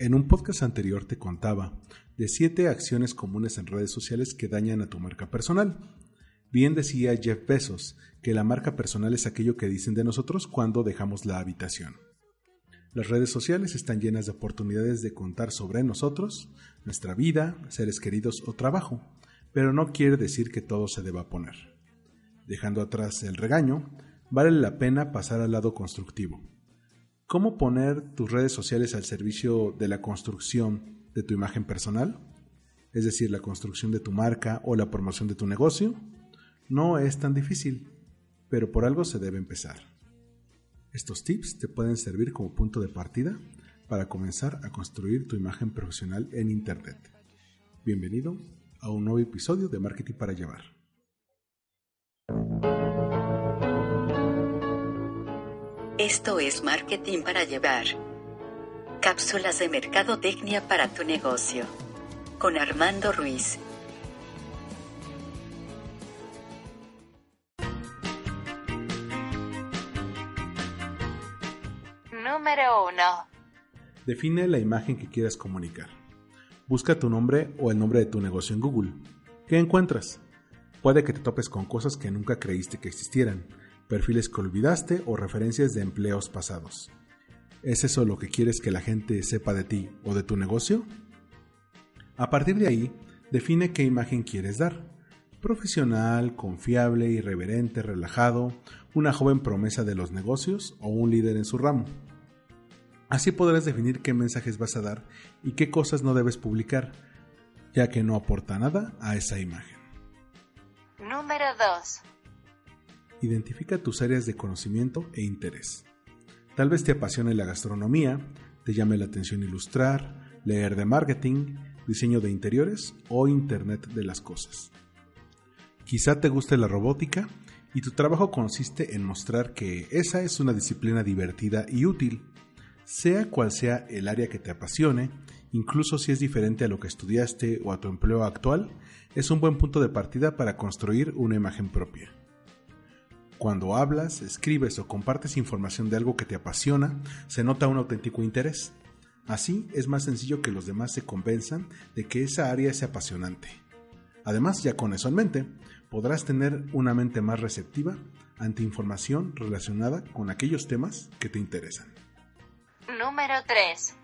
En un podcast anterior te contaba de siete acciones comunes en redes sociales que dañan a tu marca personal. Bien decía Jeff Bezos que la marca personal es aquello que dicen de nosotros cuando dejamos la habitación. Las redes sociales están llenas de oportunidades de contar sobre nosotros, nuestra vida, seres queridos o trabajo, pero no quiere decir que todo se deba poner. Dejando atrás el regaño, vale la pena pasar al lado constructivo. ¿Cómo poner tus redes sociales al servicio de la construcción de tu imagen personal? Es decir, la construcción de tu marca o la promoción de tu negocio. No es tan difícil, pero por algo se debe empezar. Estos tips te pueden servir como punto de partida para comenzar a construir tu imagen profesional en Internet. Bienvenido a un nuevo episodio de Marketing para Llevar. Esto es Marketing para Llevar. Cápsulas de mercadotecnia para tu negocio. Con Armando Ruiz. Número 1. Define la imagen que quieras comunicar. Busca tu nombre o el nombre de tu negocio en Google. ¿Qué encuentras? Puede que te topes con cosas que nunca creíste que existieran, perfiles que olvidaste o referencias de empleos pasados. ¿Es eso lo que quieres que la gente sepa de ti o de tu negocio? A partir de ahí, define qué imagen quieres dar. Profesional, confiable, irreverente, relajado, una joven promesa de los negocios o un líder en su ramo. Así podrás definir qué mensajes vas a dar y qué cosas no debes publicar, ya que no aporta nada a esa imagen. Número 2. Identifica tus áreas de conocimiento e interés. Tal vez te apasione la gastronomía, te llame la atención ilustrar, leer de marketing, diseño de interiores o Internet de las cosas. Quizá te guste la robótica y tu trabajo consiste en mostrar que esa es una disciplina divertida y útil sea cual sea el área que te apasione, incluso si es diferente a lo que estudiaste o a tu empleo actual, es un buen punto de partida para construir una imagen propia. Cuando hablas, escribes o compartes información de algo que te apasiona, se nota un auténtico interés. Así es más sencillo que los demás se convenzan de que esa área es apasionante. Además, ya con eso en mente, podrás tener una mente más receptiva ante información relacionada con aquellos temas que te interesan. Número 3.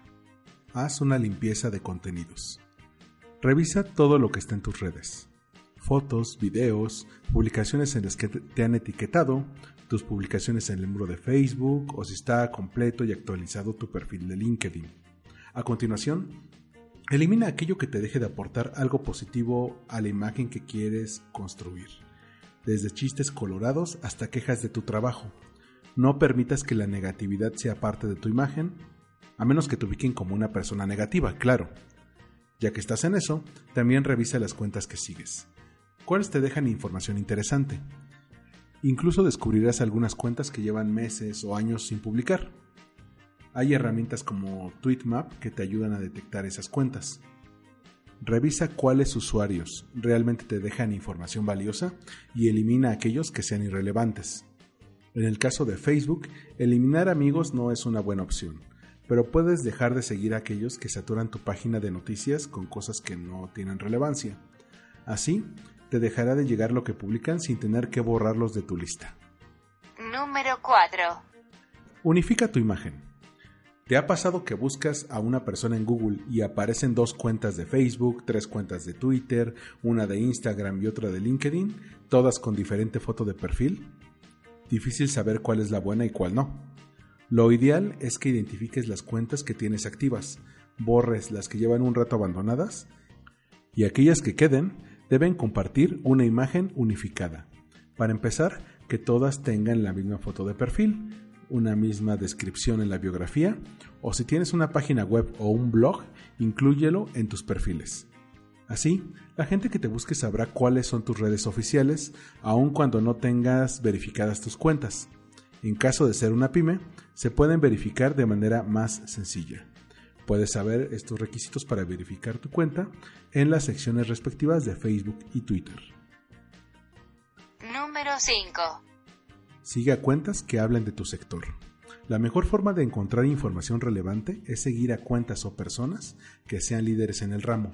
Haz una limpieza de contenidos. Revisa todo lo que está en tus redes. Fotos, videos, publicaciones en las que te han etiquetado, tus publicaciones en el muro de Facebook o si está completo y actualizado tu perfil de LinkedIn. A continuación, elimina aquello que te deje de aportar algo positivo a la imagen que quieres construir, desde chistes colorados hasta quejas de tu trabajo no permitas que la negatividad sea parte de tu imagen, a menos que te ubiquen como una persona negativa, claro. Ya que estás en eso, también revisa las cuentas que sigues. ¿Cuáles te dejan información interesante? Incluso descubrirás algunas cuentas que llevan meses o años sin publicar. Hay herramientas como Tweetmap que te ayudan a detectar esas cuentas. Revisa cuáles usuarios realmente te dejan información valiosa y elimina aquellos que sean irrelevantes. En el caso de Facebook, eliminar amigos no es una buena opción, pero puedes dejar de seguir a aquellos que saturan tu página de noticias con cosas que no tienen relevancia. Así, te dejará de llegar lo que publican sin tener que borrarlos de tu lista. Número 4. Unifica tu imagen. ¿Te ha pasado que buscas a una persona en Google y aparecen dos cuentas de Facebook, tres cuentas de Twitter, una de Instagram y otra de LinkedIn, todas con diferente foto de perfil? difícil saber cuál es la buena y cuál no. Lo ideal es que identifiques las cuentas que tienes activas, borres las que llevan un rato abandonadas y aquellas que queden deben compartir una imagen unificada. Para empezar, que todas tengan la misma foto de perfil, una misma descripción en la biografía o si tienes una página web o un blog, inclúyelo en tus perfiles. Así, la gente que te busque sabrá cuáles son tus redes oficiales, aun cuando no tengas verificadas tus cuentas. En caso de ser una pyme, se pueden verificar de manera más sencilla. Puedes saber estos requisitos para verificar tu cuenta en las secciones respectivas de Facebook y Twitter. Número 5. Sigue a cuentas que hablen de tu sector. La mejor forma de encontrar información relevante es seguir a cuentas o personas que sean líderes en el ramo.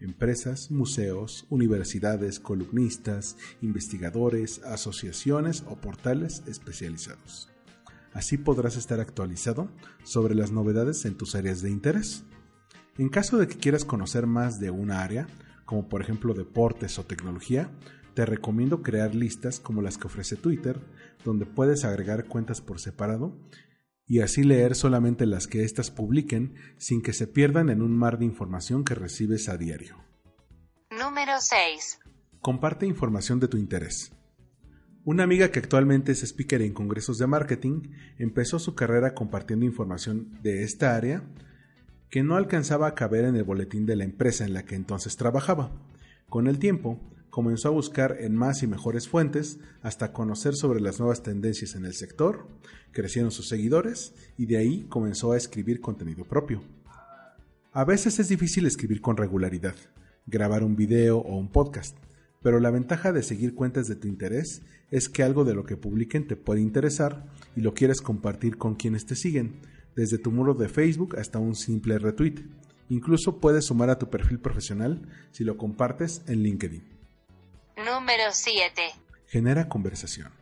Empresas, museos, universidades, columnistas, investigadores, asociaciones o portales especializados. Así podrás estar actualizado sobre las novedades en tus áreas de interés. En caso de que quieras conocer más de una área, como por ejemplo deportes o tecnología, te recomiendo crear listas como las que ofrece Twitter, donde puedes agregar cuentas por separado y así leer solamente las que éstas publiquen sin que se pierdan en un mar de información que recibes a diario. Número 6. Comparte información de tu interés. Una amiga que actualmente es speaker en congresos de marketing empezó su carrera compartiendo información de esta área que no alcanzaba a caber en el boletín de la empresa en la que entonces trabajaba. Con el tiempo, comenzó a buscar en más y mejores fuentes hasta conocer sobre las nuevas tendencias en el sector, crecieron sus seguidores y de ahí comenzó a escribir contenido propio. A veces es difícil escribir con regularidad, grabar un video o un podcast, pero la ventaja de seguir cuentas de tu interés es que algo de lo que publiquen te puede interesar y lo quieres compartir con quienes te siguen, desde tu muro de Facebook hasta un simple retweet. Incluso puedes sumar a tu perfil profesional si lo compartes en LinkedIn. Número 7. Genera conversación.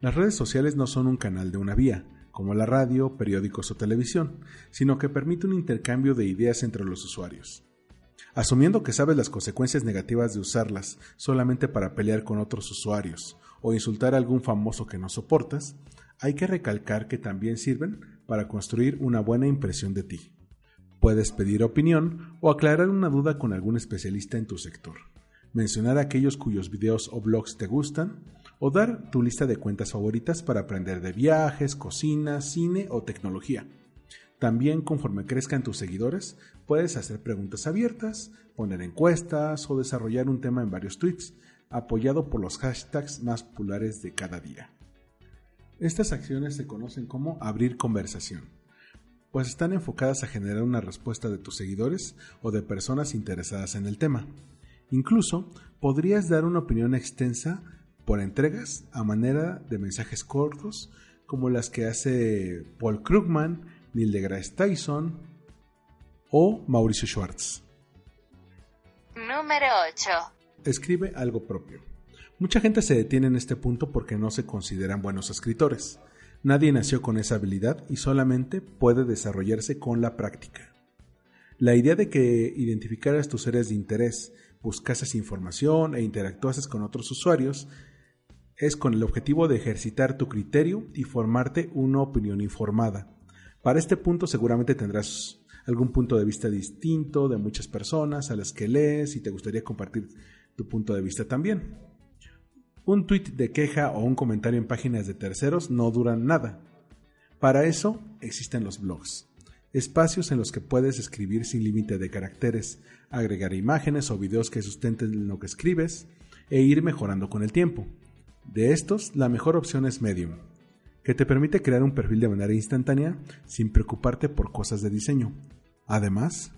Las redes sociales no son un canal de una vía, como la radio, periódicos o televisión, sino que permite un intercambio de ideas entre los usuarios. Asumiendo que sabes las consecuencias negativas de usarlas solamente para pelear con otros usuarios o insultar a algún famoso que no soportas, hay que recalcar que también sirven para construir una buena impresión de ti. Puedes pedir opinión o aclarar una duda con algún especialista en tu sector mencionar aquellos cuyos videos o blogs te gustan, o dar tu lista de cuentas favoritas para aprender de viajes, cocina, cine o tecnología. También conforme crezcan tus seguidores, puedes hacer preguntas abiertas, poner encuestas o desarrollar un tema en varios tweets, apoyado por los hashtags más populares de cada día. Estas acciones se conocen como abrir conversación, pues están enfocadas a generar una respuesta de tus seguidores o de personas interesadas en el tema. Incluso podrías dar una opinión extensa por entregas a manera de mensajes cortos como las que hace Paul Krugman, Neil deGrasse Tyson o Mauricio Schwartz. Número 8. Escribe algo propio. Mucha gente se detiene en este punto porque no se consideran buenos escritores. Nadie nació con esa habilidad y solamente puede desarrollarse con la práctica. La idea de que identificaras tus áreas de interés buscases información e interactuases con otros usuarios, es con el objetivo de ejercitar tu criterio y formarte una opinión informada. Para este punto seguramente tendrás algún punto de vista distinto de muchas personas a las que lees y te gustaría compartir tu punto de vista también. Un tweet de queja o un comentario en páginas de terceros no duran nada. Para eso existen los blogs espacios en los que puedes escribir sin límite de caracteres, agregar imágenes o videos que sustenten lo que escribes e ir mejorando con el tiempo. De estos, la mejor opción es Medium, que te permite crear un perfil de manera instantánea sin preocuparte por cosas de diseño. Además,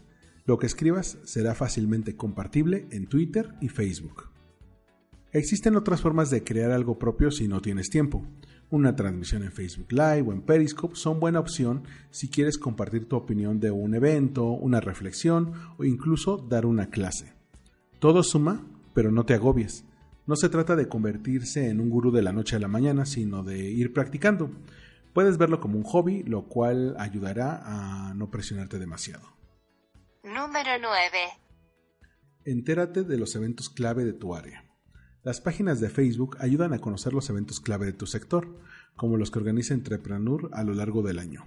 lo que escribas será fácilmente compartible en Twitter y Facebook. Existen otras formas de crear algo propio si no tienes tiempo. Una transmisión en Facebook Live o en Periscope son buena opción si quieres compartir tu opinión de un evento, una reflexión o incluso dar una clase. Todo suma, pero no te agobies. No se trata de convertirse en un gurú de la noche a la mañana, sino de ir practicando. Puedes verlo como un hobby, lo cual ayudará a no presionarte demasiado. Número 9. Entérate de los eventos clave de tu área. Las páginas de Facebook ayudan a conocer los eventos clave de tu sector, como los que organiza Entrepreneur a lo largo del año.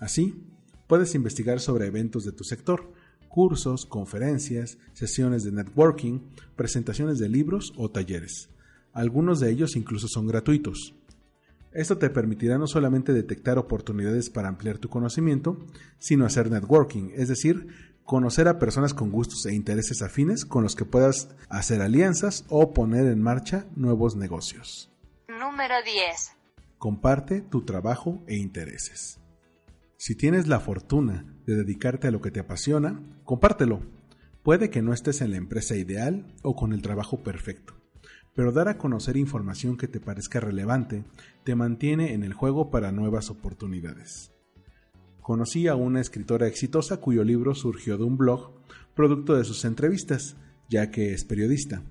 Así, puedes investigar sobre eventos de tu sector, cursos, conferencias, sesiones de networking, presentaciones de libros o talleres. Algunos de ellos incluso son gratuitos. Esto te permitirá no solamente detectar oportunidades para ampliar tu conocimiento, sino hacer networking, es decir, conocer a personas con gustos e intereses afines con los que puedas hacer alianzas o poner en marcha nuevos negocios. Número 10. Comparte tu trabajo e intereses. Si tienes la fortuna de dedicarte a lo que te apasiona, compártelo. Puede que no estés en la empresa ideal o con el trabajo perfecto, pero dar a conocer información que te parezca relevante te mantiene en el juego para nuevas oportunidades. Conocí a una escritora exitosa cuyo libro surgió de un blog producto de sus entrevistas, ya que es periodista.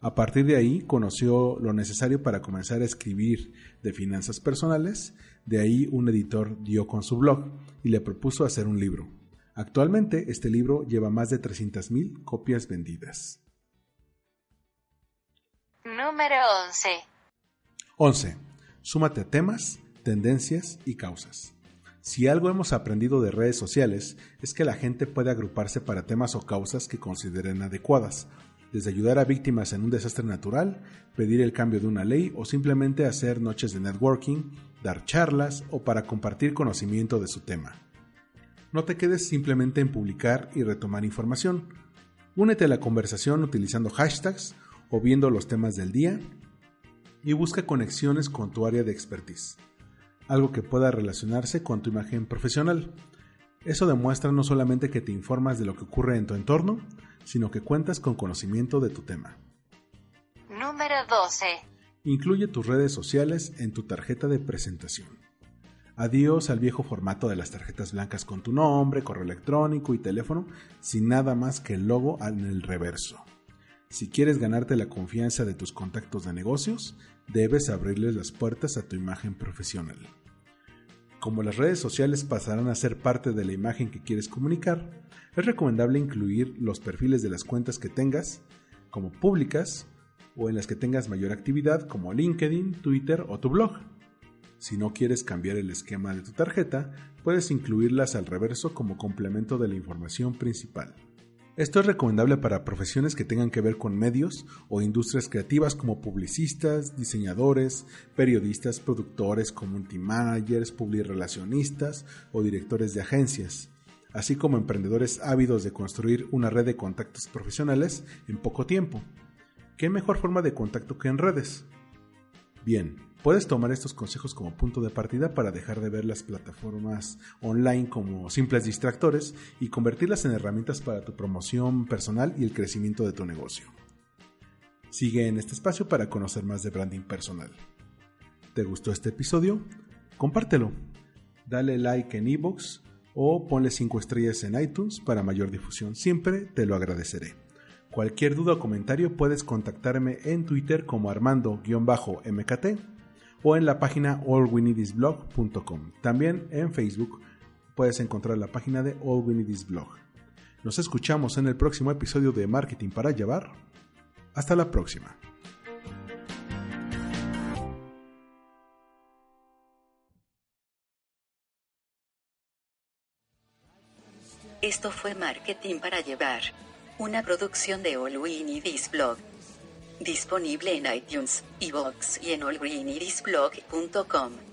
A partir de ahí conoció lo necesario para comenzar a escribir de finanzas personales, de ahí un editor dio con su blog y le propuso hacer un libro. Actualmente este libro lleva más de 300.000 copias vendidas. Número 11. 11. Súmate a temas, tendencias y causas. Si algo hemos aprendido de redes sociales es que la gente puede agruparse para temas o causas que consideren adecuadas, desde ayudar a víctimas en un desastre natural, pedir el cambio de una ley o simplemente hacer noches de networking, dar charlas o para compartir conocimiento de su tema. No te quedes simplemente en publicar y retomar información. Únete a la conversación utilizando hashtags o viendo los temas del día y busca conexiones con tu área de expertise algo que pueda relacionarse con tu imagen profesional. Eso demuestra no solamente que te informas de lo que ocurre en tu entorno, sino que cuentas con conocimiento de tu tema. Número 12. Incluye tus redes sociales en tu tarjeta de presentación. Adiós al viejo formato de las tarjetas blancas con tu nombre, correo electrónico y teléfono, sin nada más que el logo en el reverso. Si quieres ganarte la confianza de tus contactos de negocios, debes abrirles las puertas a tu imagen profesional. Como las redes sociales pasarán a ser parte de la imagen que quieres comunicar, es recomendable incluir los perfiles de las cuentas que tengas como públicas o en las que tengas mayor actividad como LinkedIn, Twitter o tu blog. Si no quieres cambiar el esquema de tu tarjeta, puedes incluirlas al reverso como complemento de la información principal. Esto es recomendable para profesiones que tengan que ver con medios o industrias creativas como publicistas, diseñadores, periodistas, productores, community managers, publirelacionistas o directores de agencias, así como emprendedores ávidos de construir una red de contactos profesionales en poco tiempo. ¿Qué mejor forma de contacto que en redes? Bien, puedes tomar estos consejos como punto de partida para dejar de ver las plataformas online como simples distractores y convertirlas en herramientas para tu promoción personal y el crecimiento de tu negocio. Sigue en este espacio para conocer más de branding personal. ¿Te gustó este episodio? Compártelo. Dale like en iVoox o ponle 5 estrellas en iTunes para mayor difusión. Siempre te lo agradeceré. Cualquier duda o comentario puedes contactarme en Twitter como armando-mkt o en la página allwinidisblog.com. También en Facebook puedes encontrar la página de allwinidisblog. Nos escuchamos en el próximo episodio de Marketing para Llevar. Hasta la próxima. Esto fue Marketing para Llevar una producción de All Blog. Disponible en iTunes, iVoox y en allgreenidisblog.com.